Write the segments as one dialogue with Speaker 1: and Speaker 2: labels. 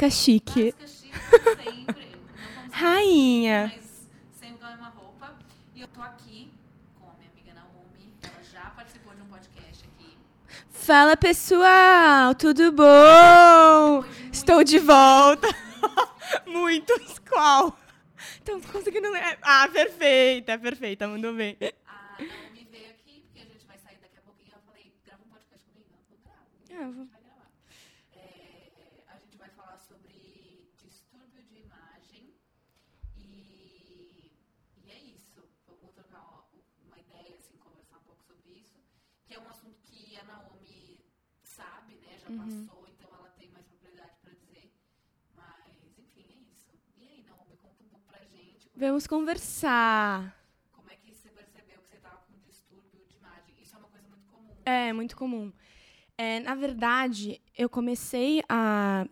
Speaker 1: Básica chique.
Speaker 2: Básica chique, sempre. Não
Speaker 1: Rainha.
Speaker 2: Mas sempre com a mesma roupa. E eu tô aqui com a minha amiga Naomi. Ela já participou de um podcast aqui.
Speaker 1: Fala pessoal, tudo bom?
Speaker 2: De
Speaker 1: Estou de volta. Muitos qual? Estamos conseguindo ler. Ah, perfeita, perfeita, mandou bem.
Speaker 2: A Naomi veio aqui, porque a gente vai sair daqui a pouquinho. Eu falei, grava um podcast comigo? Não, eu gravo.
Speaker 1: Ah, vou.
Speaker 2: A gente vai gravar. É, a gente vai falar sobre distúrbio de imagem e, e é isso. Vou trocar uma, ideia, assim, conversar um pouco sobre isso, que é um assunto que a Naomi sabe, né? Já passou, então ela tem mais propriedade para dizer. Mas, enfim, é isso. E aí, Naomi, conta um pouco pra gente como,
Speaker 1: Vamos conversar.
Speaker 2: como é que você percebeu que você estava com distúrbio de imagem. Isso é uma coisa muito comum.
Speaker 1: É, muito comum. É, na verdade, eu comecei a.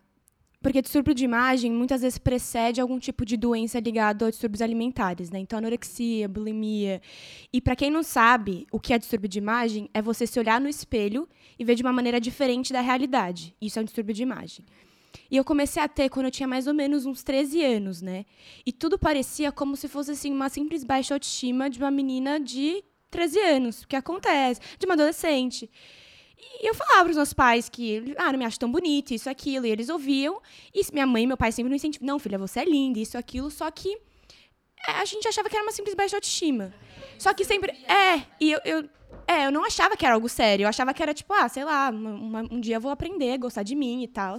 Speaker 1: Porque distúrbio de imagem muitas vezes precede algum tipo de doença ligada a distúrbios alimentares, né? Então, anorexia, bulimia. E para quem não sabe o que é distúrbio de imagem, é você se olhar no espelho e ver de uma maneira diferente da realidade. Isso é um distúrbio de imagem. E eu comecei a ter quando eu tinha mais ou menos uns 13 anos, né? E tudo parecia como se fosse assim uma simples baixa autoestima de uma menina de 13 anos, que acontece, de uma adolescente. E eu falava para os meus pais que, ah, não me acho tão bonita, isso, aquilo, e eles ouviam. E minha mãe e meu pai sempre me incentivavam, não, filha, você é linda, isso, aquilo, só que é, a gente achava que era uma simples baixa autoestima. Só que sempre, é, e eu, eu- é, eu não achava que era algo sério, eu achava que era tipo, ah, sei lá, uma- um dia eu vou aprender a gostar de mim e tal.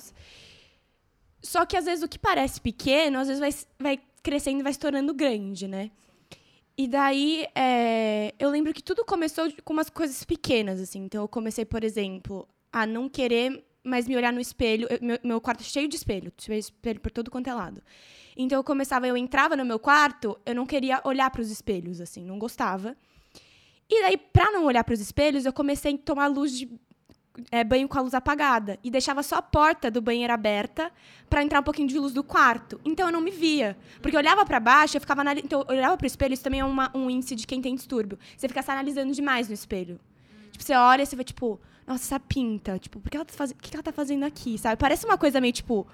Speaker 1: Só que às vezes o que parece pequeno, às vezes vai, vai crescendo e vai se tornando grande, né? E daí, é, eu lembro que tudo começou com umas coisas pequenas, assim. Então, eu comecei, por exemplo, a não querer mais me olhar no espelho. Eu- meu, meu quarto é cheio de espelho, espelho por todo quanto é lado. Então, eu começava, eu entrava no meu quarto, eu não queria olhar para os espelhos, assim, não gostava. E daí, pra não olhar para os espelhos, eu comecei a tomar luz de é, banho com a luz apagada e deixava só a porta do banheiro aberta para entrar um pouquinho de luz do quarto. Então eu não me via, porque eu olhava para baixo, eu ficava anali- então eu olhava pro espelho, isso também é uma- um índice de quem tem distúrbio. Você fica se analisando demais no espelho. Tipo, você olha e você vê tipo, nossa, essa pinta, tipo, por que ela tá fazendo, o que ela tá fazendo aqui, sabe? Parece uma coisa meio tipo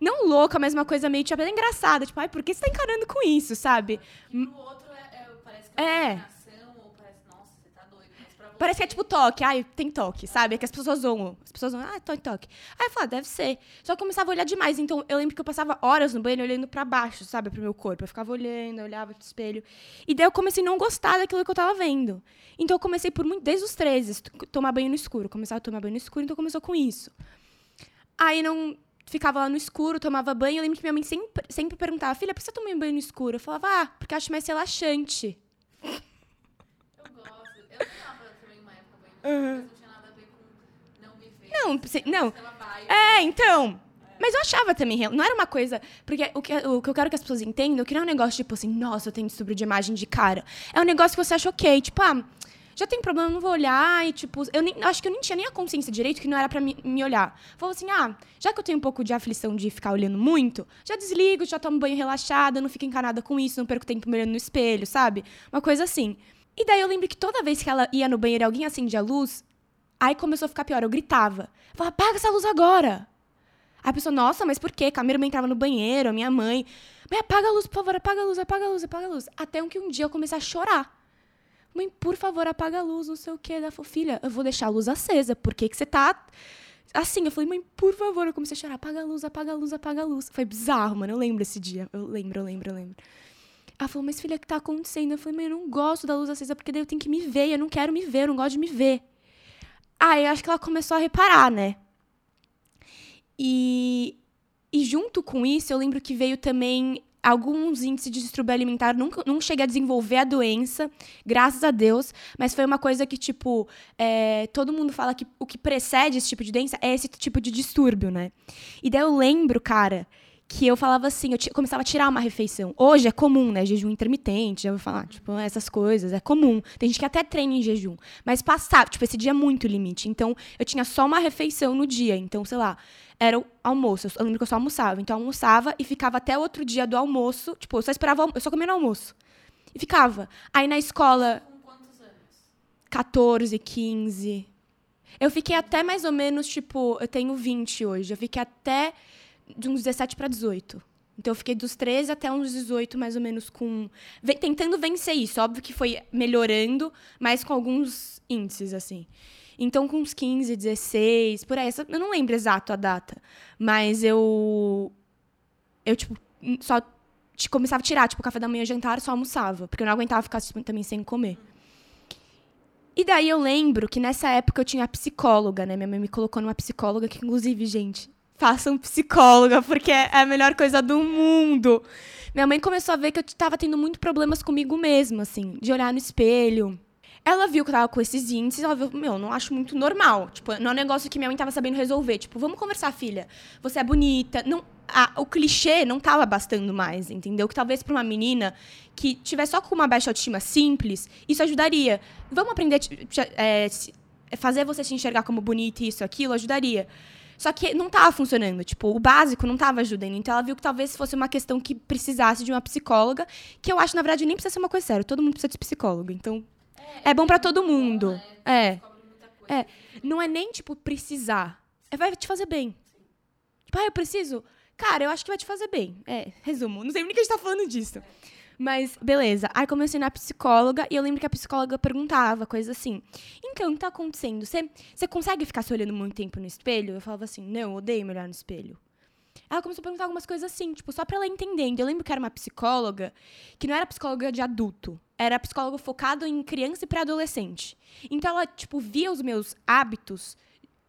Speaker 1: não louca, mas uma coisa meio tipo até engraçada, tipo, ai, por que você tá encarando com isso, sabe?
Speaker 2: Que no outro é, é- parece que
Speaker 1: É.
Speaker 2: é uma reação, ou parece, nossa, você tá doido. Mas pra você,
Speaker 1: Parece que é tipo toque. Ai, tem toque, sabe? É que as pessoas zoam. As pessoas zoam, ah, toque, toque. Aí eu falo, ah, deve ser. Só que eu começava a olhar demais. Então eu lembro que eu passava horas no banheiro olhando pra baixo, sabe? Pro meu corpo. Eu ficava olhando, eu olhava pro espelho. E daí eu comecei a não gostar daquilo que eu tava vendo. Então eu comecei por muito, desde os 13, t- tomar banho no escuro. Começava a tomar banho no escuro, então começou com isso. Aí não. Ficava lá no escuro, tomava banho. Eu lembro que minha mãe sempre, sempre perguntava, filha, por que você toma banho no escuro? Eu falava, ah, porque eu acho mais relaxante.
Speaker 2: Eu gosto. Eu tomava mas não tinha nada a ver com não me ver.
Speaker 1: Não, se- não. É, então. Mas eu achava também, não era uma coisa. Porque o que, o que eu quero que as pessoas entendam é que não é um negócio tipo assim, nossa, eu tenho distúrbio de imagem de cara. É um negócio que você acha ok, tipo, ah, já tem problema, não vou olhar. E tipo, eu nem, acho que eu nem tinha nem a consciência direito que não era pra me, me olhar. Falou assim, ah, já que eu tenho um pouco de aflição de ficar olhando muito, já desligo, já tomo banho relaxada, não fico encanada com isso, não perco tempo me olhando no espelho, sabe? Uma coisa assim. E daí eu lembro que toda vez que ela ia no banheiro e alguém acendia a luz, aí começou a ficar pior, eu gritava. Falava, apaga essa luz agora. Aí a pessoa, nossa, mas por quê? Irmã entrava no banheiro, a minha mãe. Mãe, apaga a luz, por favor, apaga a luz, apaga a luz, apaga a luz. Até que um dia eu comecei a chorar. Mãe, por favor, apaga a luz, não sei o quê. Falou, filha, eu vou deixar a luz acesa. Por que, que você tá assim? Eu falei, mãe, por favor. Eu comecei a chorar, apaga a luz, apaga a luz, apaga a luz. Foi bizarro, mano. Eu lembro esse dia. Eu lembro, eu lembro, eu lembro. Ela falou, mas filha, o que tá acontecendo? Eu falei, mãe, eu não gosto da luz acesa, porque daí eu tenho que me ver. Eu não quero me ver, eu não gosto de me ver. Aí eu acho que ela começou a reparar, né? E, e junto com isso, eu lembro que veio também alguns índices de distúrbio alimentar, nunca, não cheguei a desenvolver a doença, graças a Deus, mas foi uma coisa que, tipo, é, todo mundo fala que o que precede esse tipo de doença é esse tipo de distúrbio, né? E daí eu lembro, cara, que eu falava assim, eu começava a tirar uma refeição. Hoje é comum, né? Jejum intermitente, já vou falar, tipo, essas coisas, é comum. Tem gente que até treina em jejum. Mas passava, tipo, esse dia é muito limite. Então, eu tinha só uma refeição no dia. Então, sei lá, era o almoço. Eu lembro que eu só almoçava. Então, eu almoçava e ficava até o outro dia do almoço. Tipo, eu só esperava, eu só comia no almoço. E ficava. Aí na escola.
Speaker 2: Com quantos anos?
Speaker 1: 14, 15. Eu fiquei até mais ou menos, tipo, eu tenho 20 hoje. Eu fiquei até de uns 17 para 18. Então eu fiquei dos 13 até uns 18, mais ou menos, com. tentando vencer isso. Óbvio que foi melhorando, mas com alguns índices, assim. Então, com uns 15, 16, por aí. Eu não lembro exato a data. Mas eu. Eu, tipo, só começava a tirar, tipo, café da manhã, jantar, só almoçava. Porque eu não aguentava ficar tipo, também sem comer. E daí eu lembro que nessa época eu tinha psicóloga, né? Minha mãe me colocou numa psicóloga, que inclusive, gente, façam psicóloga, porque é a melhor coisa do mundo. Minha mãe começou a ver que eu tava tendo muito problemas comigo mesma, assim, de olhar no espelho. Ela viu que eu tava com esses índices, ela viu, meu, não acho muito normal. Tipo, não é um negócio que minha mãe tava sabendo resolver. Tipo, vamos conversar, filha. Você é bonita. Não, a, o clichê não tava bastando mais, entendeu? Que talvez para uma menina que tivesse só com uma baixa autoestima simples, isso ajudaria. Vamos aprender é, fazer você se enxergar como bonita, isso, aquilo, ajudaria. Só que não tava funcionando. Tipo, o básico não tava ajudando. Então ela viu que talvez fosse uma questão que precisasse de uma psicóloga, que eu acho, na verdade, nem precisa ser uma coisa séria. Todo mundo precisa de psicólogo. Então, é, é bom para todo mundo. É. É. Não é nem, tipo, precisar. É, vai te fazer bem. Tipo, ah, eu preciso. Cara, eu acho que vai te fazer bem. É, resumo. Não sei nem que a gente tá falando disso. Mas, beleza. Aí comecei na psicóloga e eu lembro que a psicóloga perguntava coisas assim. Então, o que tá acontecendo? Você consegue ficar se olhando muito tempo no espelho? Eu falava assim, não, odeio me olhar no espelho. Ela começou a perguntar algumas coisas assim, tipo, só pra ela entendendo. Eu lembro que era uma psicóloga que não era psicóloga de adulto. Era psicóloga focado em criança e pré-adolescente. Então ela, tipo, via os meus hábitos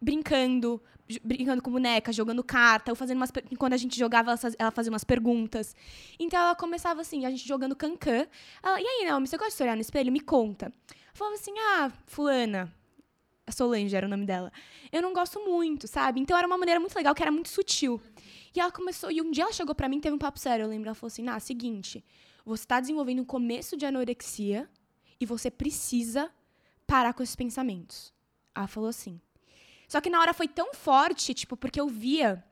Speaker 1: brincando, brincando com boneca, jogando carta, ou fazendo umas quando a gente jogava, ela fazia umas perguntas. Então ela começava assim, a gente jogando cancan. Ela, e aí, Naomi, você gosta de olhar no espelho? Me conta. Falava assim: "Ah, fulana, a Solange era o nome dela. Eu não gosto muito, sabe? Então era uma maneira muito legal, que era muito sutil. E ela começou, e um dia ela chegou para mim, teve um papo sério, eu lembro, ela falou assim: "Ah, seguinte, você tá desenvolvendo um começo de anorexia e você precisa parar com esses pensamentos". Ela falou assim: só que na hora foi tão forte, tipo, porque eu via.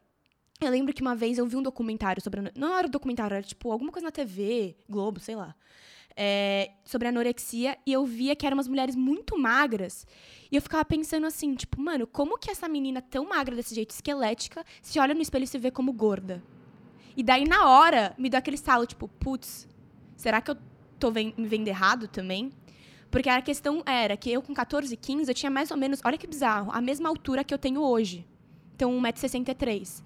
Speaker 1: Eu lembro que uma vez eu vi um documentário sobre. Não era um documentário, era tipo alguma coisa na TV, Globo, sei lá. É, sobre anorexia, e eu via que eram umas mulheres muito magras. E eu ficava pensando assim, tipo, mano, como que essa menina tão magra desse jeito, esquelética, se olha no espelho e se vê como gorda? E daí, na hora, me deu aquele estalo, tipo, putz, será que eu tô me vendo errado também? Porque a questão era que eu, com 14, 15, eu tinha mais ou menos, olha que bizarro, a mesma altura que eu tenho hoje. Então, 1,63m.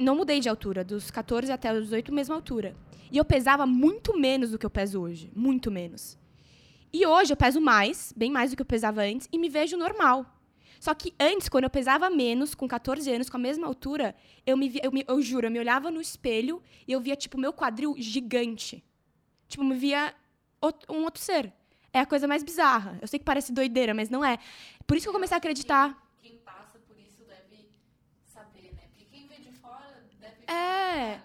Speaker 1: Não mudei de altura, dos 14 até os 18, mesma altura. E eu pesava muito menos do que eu peso hoje. Muito menos. E hoje eu peso mais, bem mais do que eu pesava antes, e me vejo normal. Só que antes, quando eu pesava menos, com 14 anos, com a mesma altura, eu me via, eu, me, eu juro, eu me olhava no espelho e eu via, tipo, meu quadril gigante. Tipo, me via um outro ser. É a coisa mais bizarra. Eu sei que parece doideira, mas não é. Por isso que eu comecei a acreditar.
Speaker 2: Quem, passa por isso deve saber, né? Porque quem vê de fora deve.
Speaker 1: É.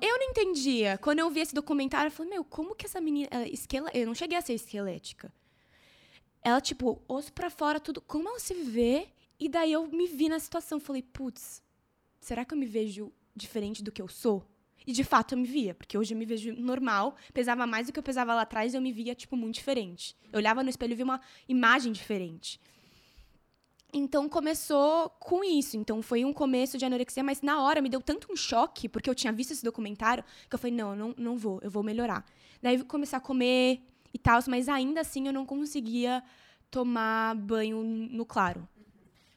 Speaker 1: Eu não entendia. Quando eu vi esse documentário, eu falei, meu, como que essa menina. Ela, esquela... Eu não cheguei a ser esquelética. Ela, tipo, osso pra fora, tudo. Como ela se vê? E daí eu me vi na situação. Falei, putz, será que eu me vejo diferente do que eu sou? E de fato eu me via, porque hoje eu me vejo normal, pesava mais do que eu pesava lá atrás e eu me via, tipo, muito diferente. Eu olhava no espelho e via uma imagem diferente. Então começou com isso. Então foi um começo de anorexia, mas na hora me deu tanto um choque, porque eu tinha visto esse documentário, que eu falei, não, não, não vou, eu vou melhorar. Daí comecei a comer e tal, mas ainda assim eu não conseguia tomar banho no claro.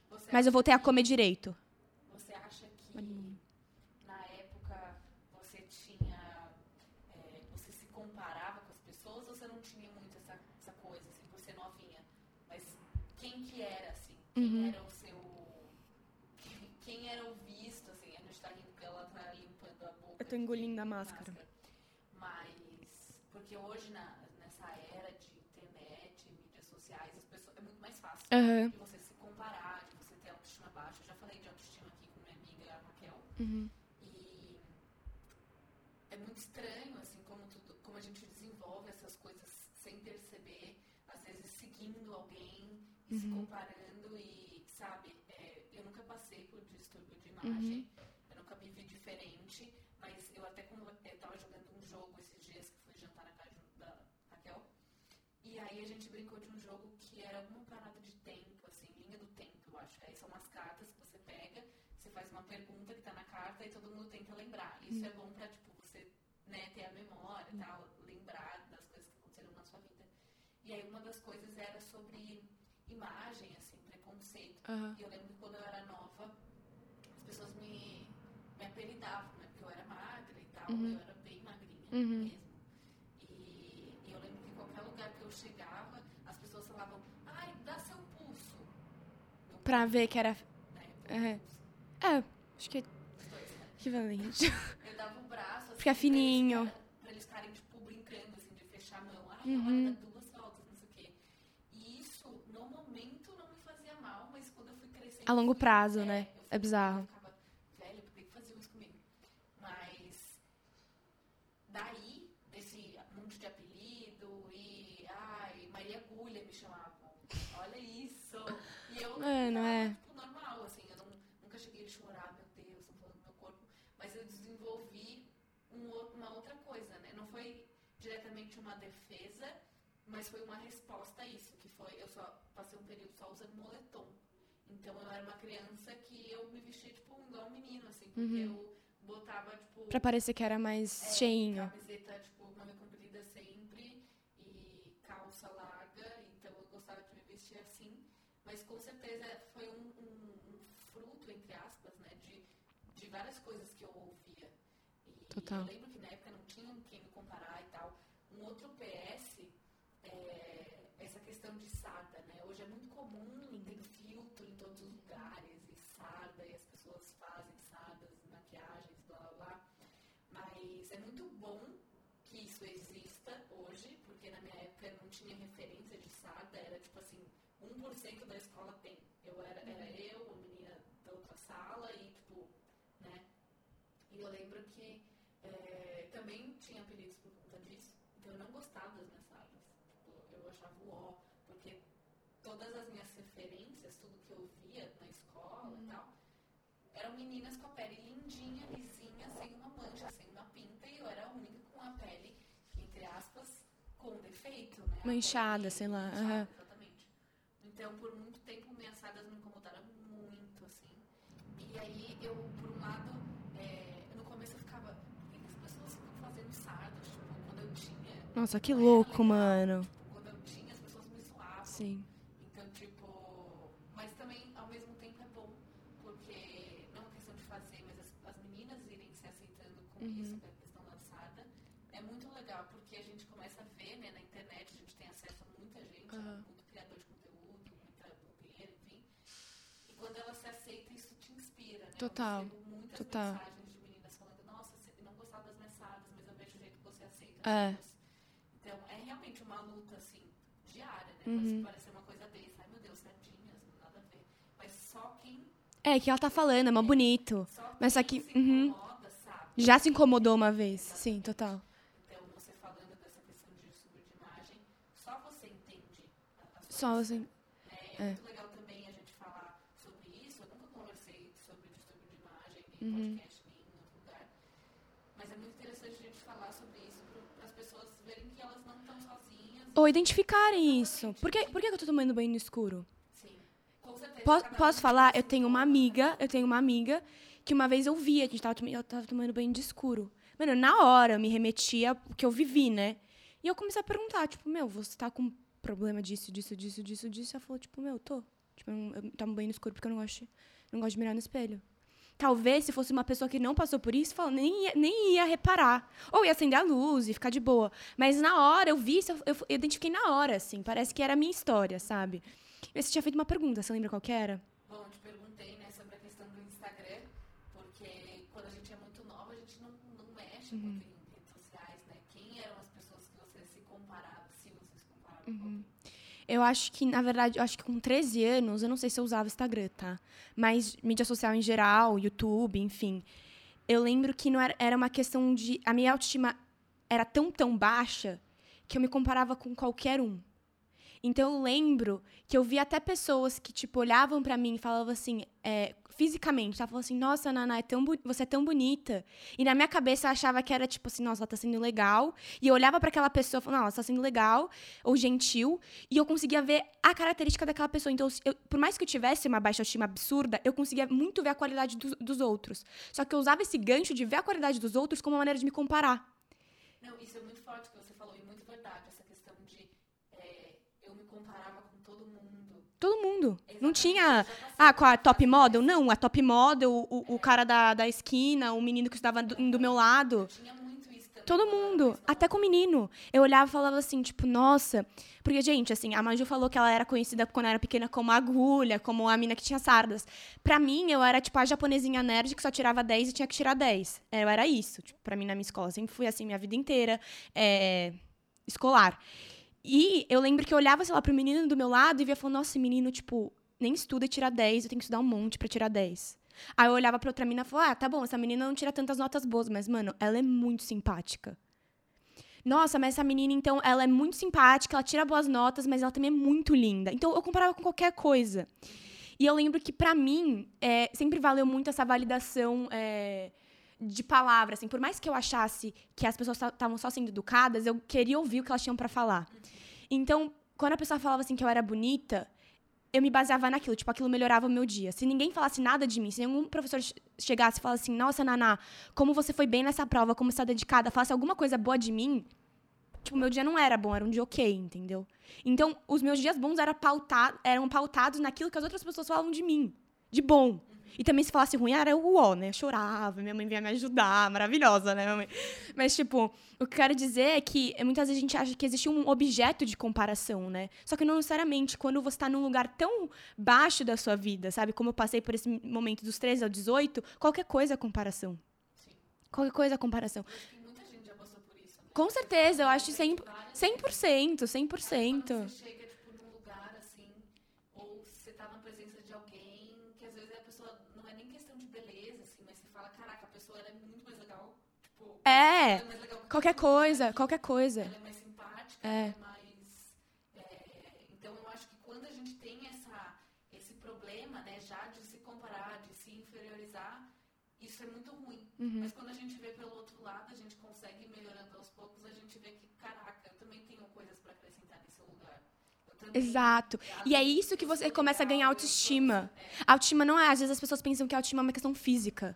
Speaker 1: Você mas eu voltei a comer direito.
Speaker 2: Quem uhum. era o seu. Quem era o visto, assim, a gente tá rindo porque ela tá limpando a boca.
Speaker 1: tô engolindo a máscara.
Speaker 2: Mas, porque hoje, na, nessa era de internet, mídias sociais, as pessoas, é muito mais fácil
Speaker 1: Aham.
Speaker 2: de você se comparar, de você ter autoestima baixa. Eu já falei de autoestima aqui com minha amiga Raquel.
Speaker 1: Uhum.
Speaker 2: E é muito estranho, assim, como, tudo, como a gente desenvolve essas coisas sem perceber, às vezes seguindo alguém e se comparando sabe, é, eu nunca passei por distúrbio de imagem, eu nunca me vi diferente, mas eu até como eu tava jogando um jogo esses dias que fui jantar na casa da Raquel, e aí a gente brincou de um jogo que era alguma parada de tempo, assim, linha do tempo, eu acho. Aí são umas cartas que você pega, você faz uma pergunta que tá na carta e todo mundo tenta lembrar. Isso é bom pra, tipo, você né, ter a memória e tal, lembrar das coisas que aconteceram na sua vida. E aí uma das coisas era sobre imagem, assim, preconceito.
Speaker 1: Aham.
Speaker 2: E eu lembro que quando eu era nova, as pessoas me, me apelidavam, né? Porque eu era magra e tal, eu era bem magrinha
Speaker 1: Uhum.
Speaker 2: mesmo. E, e eu lembro que em qualquer lugar que eu chegava, as pessoas falavam, ai, dá seu pulso. Meu
Speaker 1: Pra ver que era.
Speaker 2: né? Pulso,
Speaker 1: É, acho que é
Speaker 2: né?
Speaker 1: equivalente.
Speaker 2: Eu dava o braço, assim,
Speaker 1: Fica
Speaker 2: pra eles
Speaker 1: fininho.
Speaker 2: Pra eles ficarem, tipo, brincando, assim, de fechar a mão. Ai,
Speaker 1: Uhum.
Speaker 2: olha, dá duas voltas, não sei o quê. E isso, no momento, não me fazia mal, mas quando eu fui crescendo...
Speaker 1: A longo prazo,
Speaker 2: é,
Speaker 1: né? É bizarro.
Speaker 2: Velho, por que faziam isso comigo? Mas, daí, desse monte de apelido e, ai, Maria Agulha me chamavam. Olha isso! E eu
Speaker 1: Mano,
Speaker 2: tava,
Speaker 1: é.
Speaker 2: tipo, normal, assim, eu não, nunca cheguei a chorar, meu Deus, não falando do meu corpo, mas eu desenvolvi um uma outra coisa, né? Não foi diretamente uma defesa, mas foi uma resposta a isso, que foi, eu só passei um período só usando moletom. Então eu era uma criança que eu me vestia, tipo, igual um menino, assim, porque eu botava, tipo,
Speaker 1: Pra parecer que era mais
Speaker 2: é,
Speaker 1: cheinho.
Speaker 2: Camiseta, tipo, manga comprida sempre e calça larga, então eu gostava de me vestir assim. Mas com certeza foi um, um- um fruto, entre aspas, né, de, de várias coisas que eu ouvia. E
Speaker 1: Total.
Speaker 2: eu lembro que na época não tinha quem me comparar e tal. Um outro PS é essa questão de tinha referência de sarda, era tipo assim, 1% da escola tem. Eu era, era eu, a menina da outra sala e tipo, né? E eu lembro que é, também tinha apelidos por conta disso, então eu não gostava das minhas. Tipo, eu achava o ó, porque todas as minhas referências, tudo que eu via na escola e tal, eram meninas com a pele lindinha, lisinha, sem uma mancha, sem uma pinta, e eu era a única com a pele, entre aspas, com defeito, né? A
Speaker 1: Manchada,
Speaker 2: pele
Speaker 1: sei lá,
Speaker 2: manchada,
Speaker 1: aham.
Speaker 2: Exatamente. Então, por muito tempo, minhas sardas me incomodaram muito, assim. E aí, eu, por um lado, é, no começo eu ficava, por que as pessoas ficam fazendo sardas? Tipo, quando eu tinha,
Speaker 1: Nossa, que louco,
Speaker 2: legal.
Speaker 1: mano.
Speaker 2: Tipo, quando eu tinha, as pessoas me zoavam.
Speaker 1: Sim.
Speaker 2: Então, tipo, mas também ao mesmo tempo é bom, porque não é uma questão de fazer, mas as, as meninas irem se aceitando com
Speaker 1: Uhum.
Speaker 2: isso, com a questão da sarda, é muito legal, porque a gente começa a ver, né, na internet, a gente tem acesso a muita gente,
Speaker 1: Aham.
Speaker 2: muito criador de conteúdo, muita blogueira, enfim. E quando ela se aceita, isso te inspira, né?
Speaker 1: Total,
Speaker 2: Eu recebo muitas
Speaker 1: total.
Speaker 2: mensagens de meninas falando, nossa, eu não gostava das minhas sardas, mas eu vejo o jeito que você aceita
Speaker 1: É.
Speaker 2: as pessoas. Então, é realmente uma luta, assim, diária, né?
Speaker 1: Uhum.
Speaker 2: Pode parecer uma coisa besta. Ai, meu Deus, sardinhas, nada a ver. Mas só quem,
Speaker 1: É, que ela tá falando, é mó bonito.
Speaker 2: só
Speaker 1: Mas que-
Speaker 2: se
Speaker 1: uhum.
Speaker 2: incomoda, sabe?
Speaker 1: Já se incomodou uma vez. Sim, total.
Speaker 2: Então, você falando dessa questão de distúrbio de imagem, só você entende
Speaker 1: Só assim.
Speaker 2: né? É, muito legal também a gente falar sobre isso. Eu nunca conversei sobre distúrbio de imagem em
Speaker 1: Uhum.
Speaker 2: podcast nem em outro lugar. Mas é muito interessante a gente falar sobre isso para as pessoas verem que elas não estão sozinhas.
Speaker 1: Ou identificarem isso. Por que, por que eu tô tomando banho no escuro?
Speaker 2: Sim, com certeza.
Speaker 1: Posso, posso falar? Eu tenho uma amiga, eu tenho uma amiga que uma vez eu vi, a gente tava, tom- eu tava tomando banho de escuro. Mano, na hora eu me remetia ao que eu vivi, né? E eu comecei a perguntar, tipo, meu, você tá com problema disso, disso, disso, disso, disso? Ela falou, tipo, meu, tô. Tipo, eu, eu tomo banho no escuro porque eu não gosto, não gosto de mirar no espelho. Talvez, se fosse uma pessoa que não passou por isso, nem, ia, nem ia reparar. Ou ia acender a luz e ficar de boa. Mas na hora, eu vi eu, eu identifiquei na hora, assim. Parece que era a minha história, sabe? Você tinha feito uma pergunta, você lembra qual que era?
Speaker 2: Bom, eu te perguntei né, sobre a questão do Instagram, porque quando a gente é muito nova, a gente não, não internet, muito em redes sociais, né? Quem eram as pessoas que você se comparava, se você se comparava com?
Speaker 1: Eu acho que, na verdade, eu acho que com 13 anos, eu não sei se eu usava Instagram, tá? Mas mídia social em geral, YouTube, enfim. Eu lembro que não era, era uma questão de. A minha autoestima era tão, tão baixa que eu me comparava com qualquer um. Então eu lembro que eu vi até pessoas que, tipo, olhavam pra mim e falavam assim, é, fisicamente, tá? Falavam assim, nossa, Naná, é tão você é tão bonita. E na minha cabeça eu achava que era, tipo assim, nossa, ela tá sendo legal. E eu olhava pra aquela pessoa e falava, não, ela tá sendo legal ou gentil. E eu conseguia ver a característica daquela pessoa. Então, eu- por mais que eu tivesse uma baixa autoestima absurda, eu conseguia muito ver a qualidade dos, dos outros. Só que eu usava esse gancho de ver a qualidade dos outros como uma maneira de me comparar.
Speaker 2: Não, isso é muito forte que você falou, e muito verdade, essa questão de é, eu me comparava com todo mundo.
Speaker 1: Todo mundo. Não
Speaker 2: Exatamente,
Speaker 1: tinha. Ah, com a top model? Não, a top model, o, o cara da, da esquina, o menino que estava do, do meu lado.
Speaker 2: Tinha muito isso também.
Speaker 1: Todo mundo, até com o menino. Eu olhava e falava assim, tipo, nossa. Porque, gente, assim, a Maju falou que ela era conhecida quando era pequena como a agulha, como a mina que tinha sardas. Pra mim, eu era, tipo, a japonesinha nerd que só tirava 10 e tinha que tirar 10. Eu era isso, tipo, pra mim na minha escola. Sempre fui assim minha vida inteira, é, escolar. E eu lembro que eu olhava, sei lá, pro menino do meu lado e via falando, nossa, esse menino, tipo, nem estuda e tira 10, eu tenho que estudar um monte pra tirar 10. Aí eu olhava pra outra menina e falava, ah, tá bom, essa menina não tira tantas notas boas, mas, mano, ela é muito simpática. Nossa, mas essa menina, então, ela é muito simpática, ela tira boas notas, mas ela também é muito linda. Então, eu comparava com qualquer coisa. E eu lembro que, pra mim, é, sempre valeu muito essa validação é, de palavra, assim. Por mais que eu achasse que as pessoas estavam só sendo educadas, eu queria ouvir o que elas tinham pra falar. Então, quando a pessoa falava, assim, que eu era bonita, eu me baseava naquilo, tipo, aquilo melhorava o meu dia. Se ninguém falasse nada de mim, se nenhum professor che- chegasse e falasse assim, nossa, Naná, como você foi bem nessa prova, como você está dedicada, falasse alguma coisa boa de mim, tipo, meu dia não era bom, era um dia ok, entendeu? Então, os meus dias bons era pauta- eram pautados naquilo que as outras pessoas falavam de mim, de bom. E também se falasse ruim, era o ó, né? Eu chorava, minha mãe vinha me ajudar, maravilhosa, né, minha mãe? Mas, tipo, o que eu quero dizer é que eh, muitas vezes a gente acha que existe um objeto de comparação, né? Só que não necessariamente. Quando você tá num lugar tão baixo da sua vida, sabe? Como eu passei por esse momento dos 13 ao 18, qualquer coisa é comparação.
Speaker 2: Sim.
Speaker 1: Qualquer coisa é comparação.
Speaker 2: Muita gente já passou por isso. Né?
Speaker 1: Com certeza, eu acho 100%,
Speaker 2: Várias
Speaker 1: 100%,
Speaker 2: Aí
Speaker 1: 100%.
Speaker 2: Quando você chega, tipo, num lugar, assim, ou você tá na presença de alguém, que às vezes a pessoa não é nem questão de beleza, assim, mas você fala, caraca, a pessoa ela é muito mais legal. Tipo,
Speaker 1: É, Qualquer coisa, qualquer coisa.
Speaker 2: Ela é mais simpática,
Speaker 1: É.
Speaker 2: ela é mais. é, então eu acho que quando a gente tem essa, esse problema, né, já de se comparar, de se inferiorizar, isso é muito ruim.
Speaker 1: Uhum.
Speaker 2: Mas quando a gente vê pelo outro lado, a gente consegue ir melhorando aos poucos, a gente vê que, caraca, eu também tenho coisas pra acrescentar nesse lugar.
Speaker 1: Exato. E é isso que você começa a ganhar autoestima. Autoestima não é, às vezes as pessoas pensam que autoestima é uma questão física.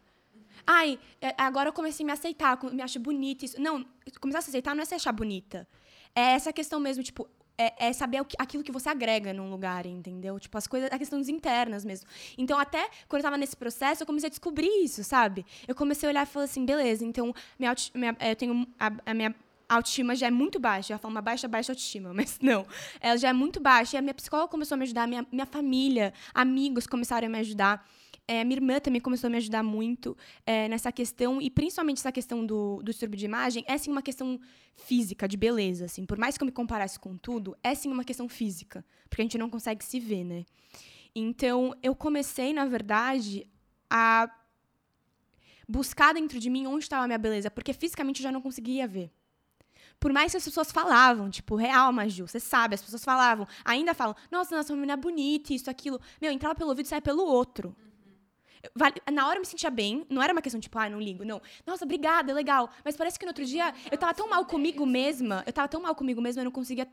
Speaker 1: Ai, é, agora eu comecei a me aceitar, me acho bonita. Isso. Não, começar a se aceitar não é se achar bonita. É essa questão mesmo, tipo, é, é saber aquilo que você agrega num lugar, entendeu? Tipo, as coisas, a questões internas mesmo. Então, até quando eu tava nesse processo, eu comecei a descobrir isso, sabe? Eu comecei a olhar e falei assim, beleza, então, minha, minha- é, eu tenho a, a minha autoestima já é muito baixa. Eu ia falar uma baixa, baixa autoestima, mas não. Ela já é muito baixa. E a minha psicóloga começou a me ajudar, minha, minha família, amigos começaram a me ajudar. É, minha irmã também começou a me ajudar muito é, nessa questão, e principalmente essa questão do, do distúrbio de imagem, é sim uma questão física, de beleza, assim. Por mais que eu me comparasse com tudo, é sim uma questão física, porque a gente não consegue se ver, né? Então, eu comecei, na verdade, a buscar dentro de mim onde estava a minha beleza, porque fisicamente eu já não conseguia ver. Por mais que as pessoas falavam, tipo, real, Maju, você sabe, as pessoas falavam, ainda falam, nossa, nossa, uma menina bonita, isso, aquilo. Meu, entrava pelo ouvido e saia pelo outro. Na hora eu me sentia bem, não era uma questão tipo, ah, não ligo, não. Nossa, obrigada, é legal. Mas parece que no outro dia eu tava tão mal comigo mesma, eu tava tão mal comigo mesma, eu não conseguia.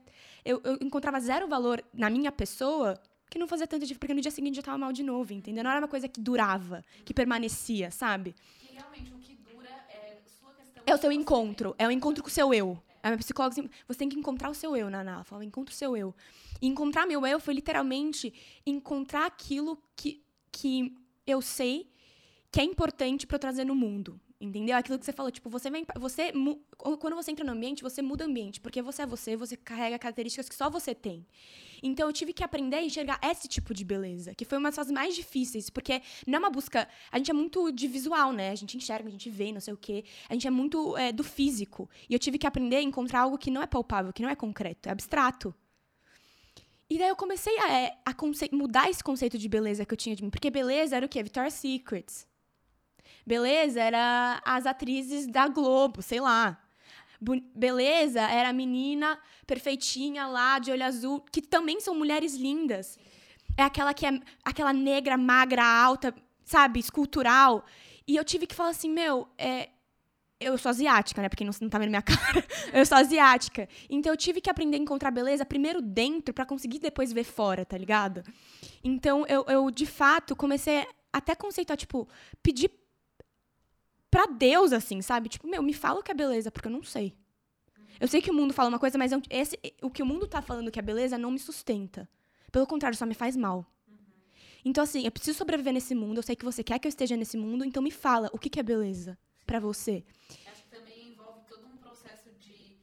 Speaker 1: Eu, eu encontrava zero valor na minha pessoa que não fazia tanto diferença, porque no dia seguinte eu tava mal de novo, entendeu? Não era uma coisa que durava, que permanecia, sabe?
Speaker 2: Que realmente o que dura é sua questão.
Speaker 1: É o seu encontro, é o encontro com o seu eu. A minha psicóloga você tem que encontrar o seu eu, Naná. Ela fala, encontra o seu eu. E encontrar meu eu foi literalmente encontrar aquilo que, que eu sei que é importante para eu trazer no mundo. Entendeu? Aquilo que você falou, tipo, você vem. Você, quando você entra no ambiente, você muda o ambiente. Porque você é você, você carrega características que só você tem. Então eu tive que aprender a enxergar esse tipo de beleza, que foi uma das coisas mais difíceis, porque não é uma busca. A gente é muito de visual, né? A gente enxerga, a gente vê, não sei o quê. A gente é muito é, do físico. E eu tive que aprender a encontrar algo que não é palpável, que não é concreto, é abstrato. E daí eu comecei a, é, a mudar esse conceito de beleza que eu tinha de mim. Porque beleza era o quê? Victoria's Secrets. Beleza era as atrizes da Globo, sei lá. Beleza era a menina perfeitinha lá, de olho azul, que também são mulheres lindas. É aquela que é aquela negra, magra, alta, sabe, escultural. E eu tive que falar assim, meu, é, eu sou asiática, né? Porque não, não tá vendo minha cara. eu sou asiática. Então eu tive que aprender a encontrar beleza primeiro dentro pra conseguir depois ver fora, tá ligado? Então eu, eu de fato comecei até conceituar, tipo, pedir pra Deus, assim, sabe? Tipo, meu, me fala o que é beleza, porque eu não sei. Eu sei que o mundo fala uma coisa, mas eu- esse, o que o mundo tá falando que é beleza não me sustenta. Pelo contrário, só me faz mal. Então, assim, eu preciso sobreviver nesse mundo, eu sei que você quer que eu esteja nesse mundo, então me fala, o que, que é beleza pra você?
Speaker 2: Acho que também envolve todo um processo de.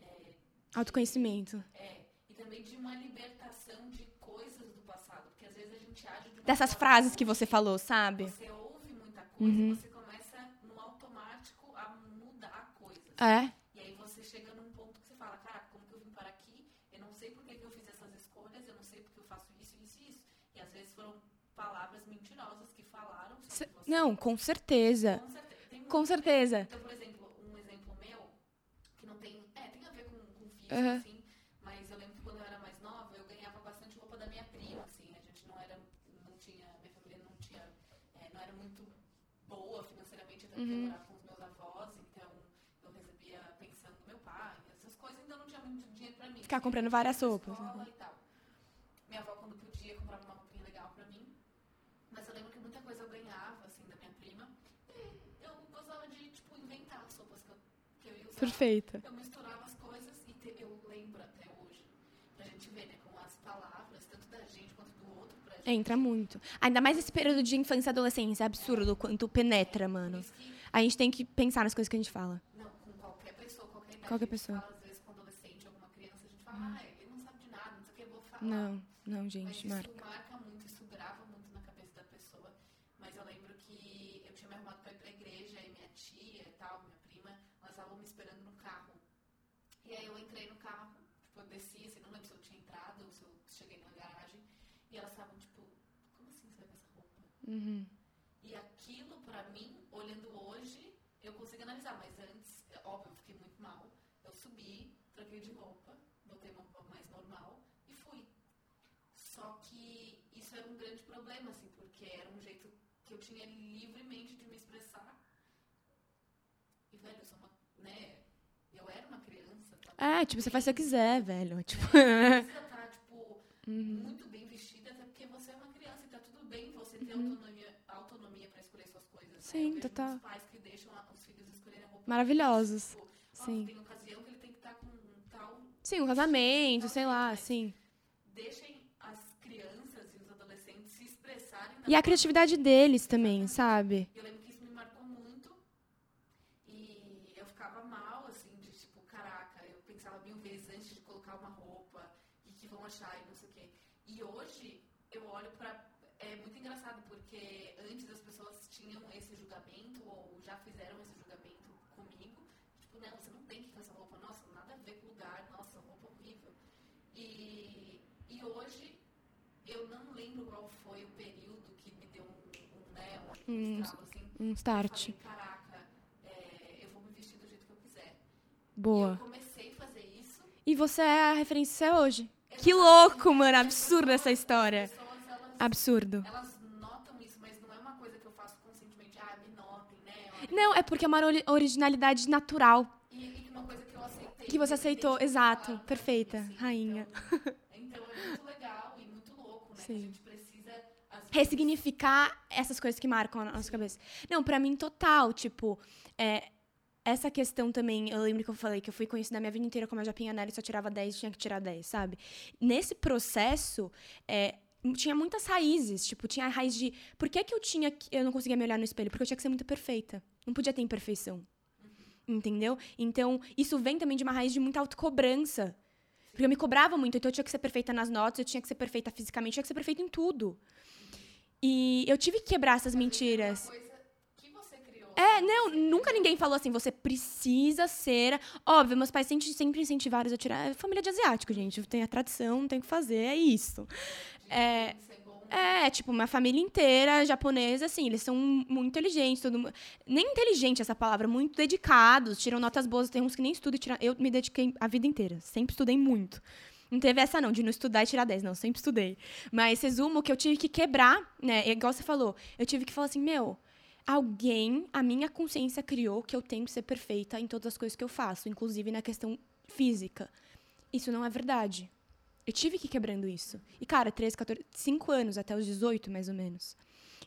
Speaker 2: é,
Speaker 1: Autoconhecimento.
Speaker 2: é, e também de uma libertação de coisas do passado. Porque às vezes a gente age de
Speaker 1: Dessas frases que você falou, sabe?
Speaker 2: Você ouve muita coisa
Speaker 1: Uhum.
Speaker 2: você começa no automático a mudar coisas.
Speaker 1: É.
Speaker 2: E aí você chega num ponto que você fala, caraca, como que eu vim para aqui? Eu não sei por que, que eu fiz essas escolhas, eu não sei porque eu faço isso, isso e isso. E às vezes foram palavras mentirosas que falaram sobre você.
Speaker 1: Não, com certeza.
Speaker 2: Com certeza.
Speaker 1: Com certeza.
Speaker 2: Então, por exemplo, um exemplo meu, que não tem. É, tem a ver com, com físico,
Speaker 1: Aham.
Speaker 2: assim, mas eu lembro que quando eu era mais nova, eu ganhava bastante roupa da minha prima, assim. A gente não era. Não tinha. Minha família não tinha. é, não era muito boa financeiramente, até
Speaker 1: Uhum.
Speaker 2: morava com os meus avós, então eu recebia pensão do meu pai, essas coisas, então não tinha muito dinheiro pra mim.
Speaker 1: Ficar comprando várias roupas,
Speaker 2: escola e tal. Minha avó, quando podia, comprava uma roupinha legal pra mim. Mas eu lembro que muita coisa eu ganhava, assim, da minha prima. E eu gostava de, tipo, inventar as roupas que eu, que eu ia usar.
Speaker 1: Perfeita.
Speaker 2: Eu misturava as coisas e te- eu lembro até hoje. Pra gente ver, né, como as palavras, tanto da gente quanto do outro, pra gente.
Speaker 1: Entra muito. Ainda mais esse período de infância e adolescência. É absurdo o quanto penetra, mano.
Speaker 2: Que,
Speaker 1: A gente tem que pensar nas coisas que a gente fala.
Speaker 2: não, com qualquer pessoa, qualquer idade.
Speaker 1: Qualquer
Speaker 2: a gente
Speaker 1: pessoa.
Speaker 2: Fala, às vezes, com adolescente, alguma criança, a gente fala, ah, ele não sabe de nada, não sei o que, eu vou falar.
Speaker 1: Não, não,
Speaker 2: Mas
Speaker 1: gente,
Speaker 2: isso
Speaker 1: marca.
Speaker 2: E aí eu entrei no carro, tipo, eu desci, assim, não lembro se eu tinha entrado ou se eu cheguei na garagem. E elas estavam, tipo, como assim você vai com essa roupa?
Speaker 1: Uhum.
Speaker 2: E aquilo, pra mim, olhando hoje, eu consigo analisar. Mas antes, é óbvio, eu fiquei muito mal. Eu subi, troquei de roupa, botei uma roupa mais normal e fui. Só que isso era um grande problema, assim, porque era um jeito que eu tinha livremente de me expressar. E, velho, eu sou uma, né, eu era uma criança. Tá?
Speaker 1: É, tipo, você faz o que você quiser, velho. Tipo,
Speaker 2: precisa estar, tipo,
Speaker 1: Uhum.
Speaker 2: muito bem vestida, até porque você é uma criança e tá tudo bem você ter
Speaker 1: Uhum.
Speaker 2: autonomia, autonomia pra escolher suas coisas. né?
Speaker 1: Sim,
Speaker 2: vejo
Speaker 1: total.
Speaker 2: muitos pais que deixam os filhos escolherem a roupa.
Speaker 1: Maravilhosos.
Speaker 2: Tipo, ó,
Speaker 1: Sim.
Speaker 2: Tem ocasião que ele tem que estar com um tal.
Speaker 1: Sim, um casamento, sei lá, sim.
Speaker 2: Deixem as crianças e os adolescentes se expressarem.
Speaker 1: E a criatividade deles também, sabe?
Speaker 2: Eu lembro que isso me marcou muito. E eu ficava mal, assim, de tipo, caraca, eu pensava mil vezes antes de colocar uma roupa, e que vão achar e não sei o quê. E hoje eu olho pra. É muito engraçado, porque antes as pessoas tinham esse julgamento, ou já fizeram esse julgamento comigo. Tipo, não, você não tem que ir com essa roupa, nossa, nada a ver com o lugar, nossa, roupa horrível. E, e hoje eu não lembro qual foi o período que me deu um, um, né, um, estralo, assim,
Speaker 1: Um start.
Speaker 2: falei, caraca, é, eu vou me vestir do jeito que eu quiser. E eu
Speaker 1: Boa.
Speaker 2: comecei a fazer isso.
Speaker 1: E você é a referência hoje. Que louco, mano. Absurda essa história.
Speaker 2: As pessoas, elas,
Speaker 1: Absurdo.
Speaker 2: elas notam isso, mas não é uma coisa que eu faço conscientemente. Ah, me notem, né? Olha,
Speaker 1: Não, é porque é uma ori- originalidade natural.
Speaker 2: E, e uma coisa que eu aceitei.
Speaker 1: Que você aceitou, exato. Perfeita, rainha.
Speaker 2: Então, então é muito legal e muito louco, né? Que
Speaker 1: Sim.
Speaker 2: a gente precisa.
Speaker 1: ressignificar essas coisas que marcam a nossa cabeça. Não, pra mim, total. Tipo, é, essa questão também, eu lembro que eu falei que eu fui conhecida a minha vida inteira como a Japinha Neri, só tirava 10, tinha que tirar 10, sabe? Nesse processo, é, tinha muitas raízes. Tipo, tinha a raiz de. Por que, que eu tinha. que- Eu não conseguia me olhar no espelho? Porque eu tinha que ser muito perfeita. Não podia ter imperfeição. Entendeu? Então, isso vem também de uma raiz de muita autocobrança. Porque eu me cobrava muito, então eu tinha que ser perfeita nas notas, eu tinha que ser perfeita fisicamente, eu tinha que ser perfeita em tudo. E eu tive que quebrar essas mentiras. É, não, nunca ninguém falou assim, você precisa ser. Óbvio, meus pais sempre, incentivaram a tirar. É família de asiático, gente. Tem a tradição, não tem o que fazer, é isso. É. é, tipo, uma família inteira japonesa, assim, eles são muito inteligentes, todo mu- Nem inteligente essa palavra, muito dedicados, tiram notas boas, tem uns que nem estudam e tiram. Eu me dediquei a vida inteira, sempre estudei muito. Não teve essa, não, de não estudar e tirar 10, não, sempre estudei. Mas resumo que eu tive que quebrar, né? Igual você falou, eu tive que falar assim, meu, alguém, a minha consciência criou que eu tenho que ser perfeita em todas as coisas que eu faço, inclusive na questão física. Isso não é verdade. Eu tive que ir quebrando isso. E, cara, 13, 14, 5 anos, até os 18, mais ou menos.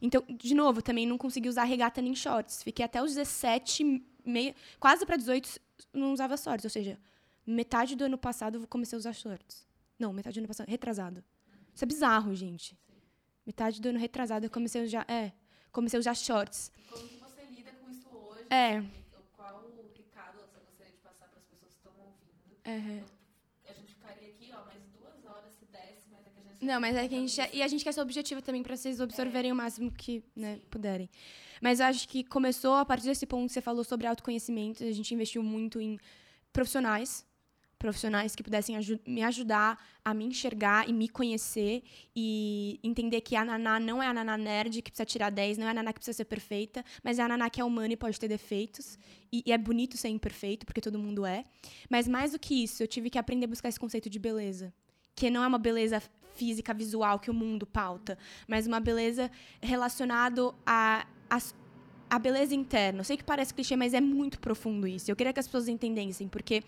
Speaker 1: Então, de novo, também não consegui usar regata nem shorts. Fiquei até os 17, meio, quase para 18, não usava shorts. Ou seja, metade do ano passado eu comecei a usar shorts. Não, metade do ano passado, retrasado. Isso é bizarro, gente. Metade do ano retrasado eu comecei a usar, é, comecei a usar shorts.
Speaker 2: Como que você lida com isso hoje?
Speaker 1: É.
Speaker 2: Qual o recado você gostaria de passar para as pessoas que estão ouvindo?
Speaker 1: É.
Speaker 2: A gente ficaria aqui, ó, mais duas horas se desse, mas é que a gente.
Speaker 1: Não, mas é que a gente. E a gente quer ser objetivo também pra vocês absorverem o máximo que né, puderem. Mas eu acho que começou a partir desse ponto que você falou sobre autoconhecimento. A gente investiu muito em profissionais. Profissionais que pudessem aju- me ajudar a me enxergar e me conhecer e entender que a Naná não é a Naná nerd que precisa tirar 10, não é a Naná que precisa ser perfeita, mas é a Naná que é humana e pode ter defeitos. E, e é bonito ser imperfeito, porque todo mundo é. Mas mais do que isso, eu tive que aprender a buscar esse conceito de beleza que não é uma beleza física, visual que o mundo pauta, mas uma beleza relacionado a, a, a beleza interna. Eu sei que parece clichê, mas é muito profundo isso. Eu queria que as pessoas entendessem, porque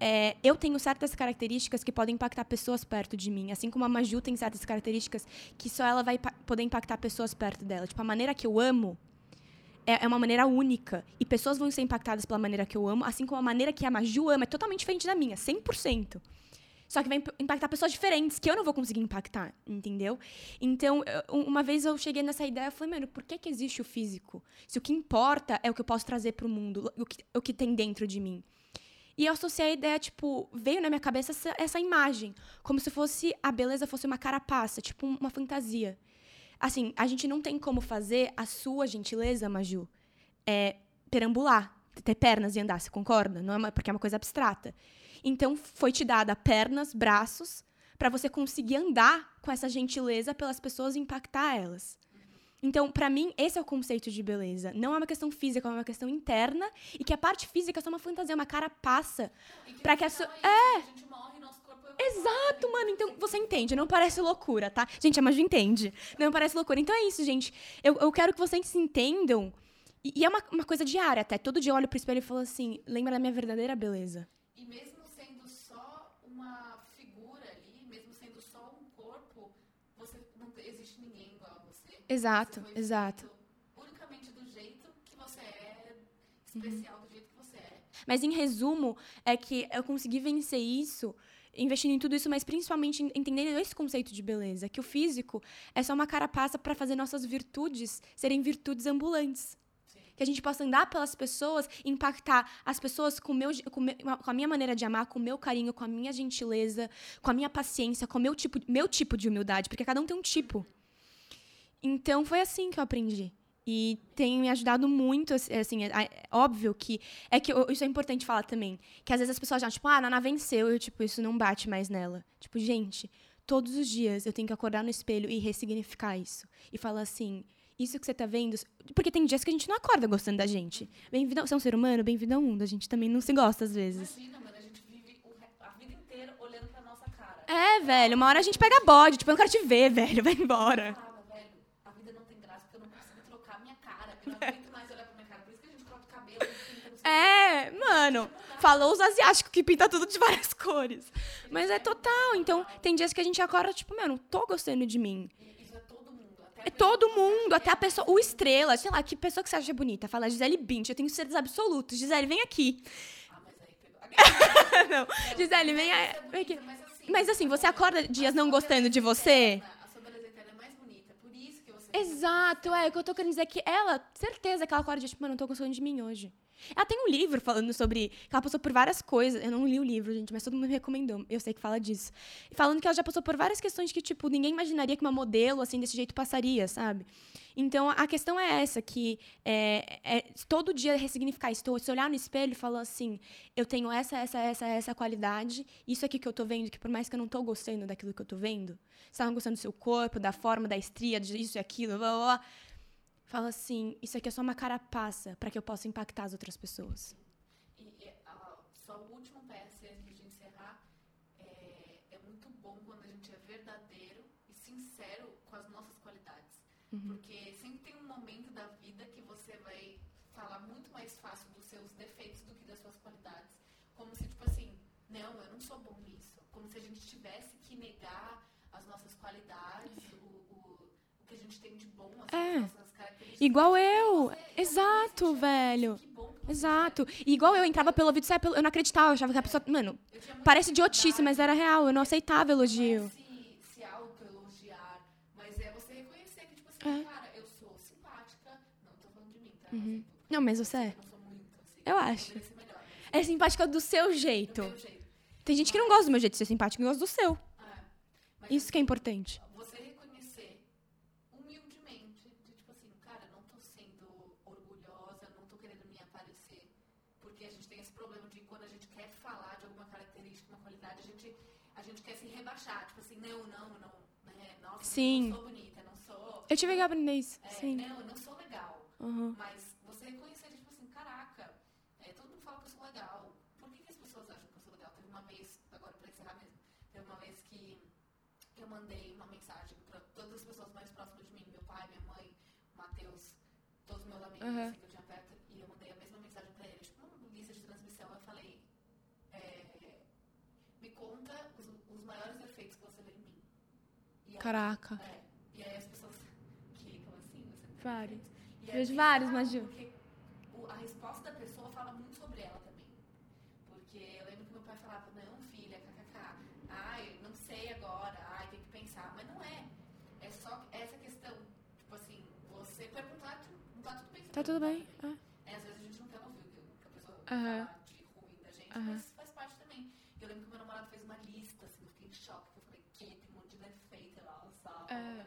Speaker 1: é, eu tenho certas características que podem impactar pessoas perto de mim, assim como a Maju tem certas características que só ela vai poder impactar pessoas perto dela. Tipo, a maneira que eu amo é, é uma maneira única. E pessoas vão ser impactadas pela maneira que eu amo, assim como a maneira que a Maju ama é totalmente diferente da minha, 100%. Só que vai imp- impactar pessoas diferentes, que eu não vou conseguir impactar, entendeu? Então, uma vez eu cheguei nessa ideia, eu falei, mano, por que, que existe o físico? Se o que importa é o que eu posso trazer pro mundo, o que, o que tem dentro de mim. E eu associei a ideia, tipo, veio na minha cabeça essa, essa imagem, como se fosse a beleza fosse uma carapaça, tipo uma fantasia. Assim, a gente não tem como fazer a sua gentileza, Maju, é perambular, ter pernas e andar, você concorda? Não é uma- porque é uma coisa abstrata. Então, foi te dada pernas, braços, para você conseguir andar com essa gentileza pelas pessoas e impactar elas. Então, para mim, esse é o conceito de beleza. Não é uma questão física, é uma questão interna e que a parte física é só uma fantasia, uma carapaça. Pra que a sua-
Speaker 2: É. A gente morre, nosso corpo é
Speaker 1: Exato, mano. Então, você entende, não parece loucura, tá? Gente, a Maju entende. Não parece loucura. Então é isso, gente. Eu, eu quero que vocês se entendam. E, e é uma, uma coisa diária até. Todo dia eu olho pro espelho e falo assim: lembra da minha verdadeira beleza.
Speaker 2: E mesmo sendo só uma figura ali, mesmo sendo só um corpo, você não te- existe ninguém igual a você.
Speaker 1: Exato, exato.
Speaker 2: Unicamente do jeito que você é, especial do jeito que você é.
Speaker 1: Mas em resumo, é que eu consegui vencer isso investindo em tudo isso, mas principalmente entendendo esse conceito de beleza, que o físico é só uma carapaça para fazer nossas virtudes serem virtudes ambulantes. Que a gente possa andar pelas pessoas, impactar as pessoas com, meu, com, meu- com a minha maneira de amar, com o meu carinho, com a minha gentileza, com a minha paciência, com o meu tipo, meu tipo de humildade, porque cada um tem um tipo. Então foi assim que eu aprendi. E tem me ajudado muito, assim, é, é óbvio que. É que eu- isso é importante falar também. Que às vezes as pessoas já, tipo, ah, a Naná venceu, e eu, tipo, isso não bate mais nela. Tipo, gente, todos os dias eu tenho que acordar no espelho e ressignificar isso. E falar assim, isso que você tá vendo. Porque tem dias que a gente não acorda gostando da gente. Bem-vindo, você é um ser humano, bem-vindo ao mundo. A gente também não se gosta às vezes.
Speaker 2: Imagina, mano, a gente vive a vida inteira olhando pra nossa cara.
Speaker 1: É, velho, uma hora a gente pega bode, tipo, eu não quero te ver, velho, vai embora. É, mano, falou os asiáticos que pinta tudo de várias cores. Mas é total. Então, tem dias que a gente acorda, tipo, meu, não tô gostando de mim.
Speaker 2: é todo mundo. Até
Speaker 1: a pessoa, o estrela, sei lá, que pessoa que você acha bonita. Fala Gisele Bint, eu tenho certeza absoluta. Gisele, vem aqui.
Speaker 2: Ah, mas aí pegou.
Speaker 1: não, Gisele, vem, aqui.
Speaker 2: Mas assim,
Speaker 1: você acorda dias não gostando de você? Exato, é. O que eu tô querendo dizer é que ela, certeza que ela acorda tipo, mano, não tô gostando de mim hoje. Ela tem um livro falando sobre. ela passou por várias coisas. Eu não li o livro, gente, mas todo mundo me recomendou. Eu sei que fala disso. Falando que ela já passou por várias questões que, tipo, ninguém imaginaria que uma modelo, assim, desse jeito passaria, sabe? Então, a questão é essa, que é, é todo dia ressignificar isso. Se olhar no espelho e falar assim, eu tenho essa, essa, essa, essa qualidade, isso aqui que eu tô vendo, que por mais que eu não tô gostando daquilo que eu tô vendo, você tá gostando do seu corpo, da forma, da estria, disso e aquilo, blá, blá, blá fala assim: isso aqui é só uma carapaça para que eu possa impactar as outras pessoas.
Speaker 2: E, e a, só o último PS antes de encerrar: é, é, muito bom quando a gente é verdadeiro e sincero com as nossas qualidades. Uhum. Porque sempre tem um momento da vida que você vai falar muito mais fácil dos seus defeitos do que das suas qualidades. Como se, tipo assim, não, eu não sou bom nisso. Como se a gente tivesse que negar as nossas qualidades, gente tem de bom, as
Speaker 1: é.
Speaker 2: nossas
Speaker 1: Igual eu. Exato, velho. Exato. E igual eu entrava pelo ouvido, eu não acreditava, eu achava que a pessoa. Mano, parece idiotice, mas era real. Eu não aceitava elogio.
Speaker 2: Se, se auto-elogiar, mas é você reconhecer que, tipo assim, é. cara, eu sou simpática. Não tô falando de mim, tá?
Speaker 1: Uhum. Não, mas você é.
Speaker 2: Eu muito, assim.
Speaker 1: Eu acho. É simpática do seu jeito.
Speaker 2: Do jeito.
Speaker 1: Tem gente que não gosta do meu jeito de ser simpática, eu gosto do seu. É. Isso que é importante.
Speaker 2: Não, não, não, né? Nossa,
Speaker 1: Sim.
Speaker 2: não sou bonita, não sou.
Speaker 1: Eu tive que aprender isso.
Speaker 2: É,
Speaker 1: Sim.
Speaker 2: Não, eu não sou legal.
Speaker 1: Uhum.
Speaker 2: Mas você reconhecer, tipo assim, caraca, é, todo mundo fala que eu sou legal. Por que, que as pessoas acham que eu sou legal? Teve uma vez, agora pra encerrar mesmo, teve uma vez que eu mandei uma mensagem pra todas as pessoas mais próximas de mim, meu pai, minha mãe, Matheus, todos os meus amigos, uhum. assim, que eu tinha perto, e eu mandei a mesma mensagem pra eles, tipo, uma lista de transmissão, eu falei, é, me conta os, os maiores defeitos que você vê em mim.
Speaker 1: Caraca.
Speaker 2: É, e aí as pessoas clicam assim, você
Speaker 1: Vários. Vejo vários, Maju.
Speaker 2: Porque a resposta da pessoa fala muito sobre ela também. Porque eu lembro que meu pai falava, não, filha, kkk, ai, não sei agora, ai, tem que pensar. Mas não é. É só essa questão, tipo assim, você perguntar, não tá tudo bem.
Speaker 1: Tá tudo bem.
Speaker 2: É. é. às vezes a gente não quer ouvir o que a pessoa uh -huh. fala de ruim da gente, uh -huh. mas faz parte também. Eu lembro que meu namorado fez uma lista, assim, eu fiquei em choque. Eu falei, que tem um monte de defeito lá, só, é.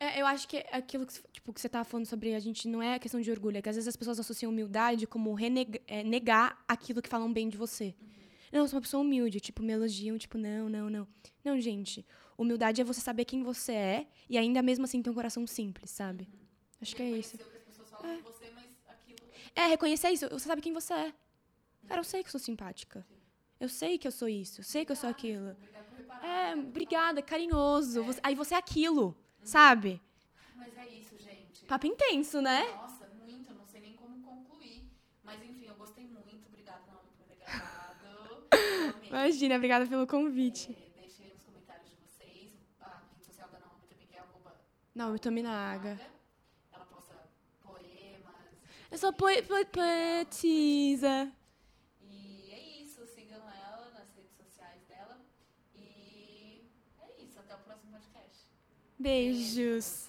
Speaker 1: É, eu acho que aquilo que, tipo, que você estava falando sobre a gente não é questão de orgulho, é que às vezes as pessoas associam humildade como reneg é, negar aquilo que falam bem de você. Uhum. Não, eu sou uma pessoa humilde, tipo, me elogiam, tipo, não, não, não. Não, gente, humildade é você saber quem você é e ainda mesmo assim ter um coração simples, sabe? Uhum. Acho que é isso.
Speaker 2: É. Você, aquilo...
Speaker 1: é, reconhecer isso. Você sabe quem você é. Cara, eu sei que eu sou simpática. Eu sei que eu sou isso, eu sei que eu sou aquilo. É, obrigada, carinhoso. Você, aí você é aquilo. Sabe?
Speaker 2: Mas é isso, gente.
Speaker 1: Papo intenso, né?
Speaker 2: Nossa, muito. Eu não sei nem como concluir. Mas enfim, eu gostei muito. Obrigada, Naomi, por ter gravado.
Speaker 1: Imagina, obrigada pelo convite.
Speaker 2: É, deixei nos comentários de vocês. A rede social da Naomi também, que é arroba.
Speaker 1: Naomi Tominaga.
Speaker 2: Ela posta poemas.
Speaker 1: Eu sou poe poetisa.
Speaker 2: E é isso. Sigam ela nas redes sociais dela. E é isso. Até o próximo podcast.
Speaker 1: Beijos.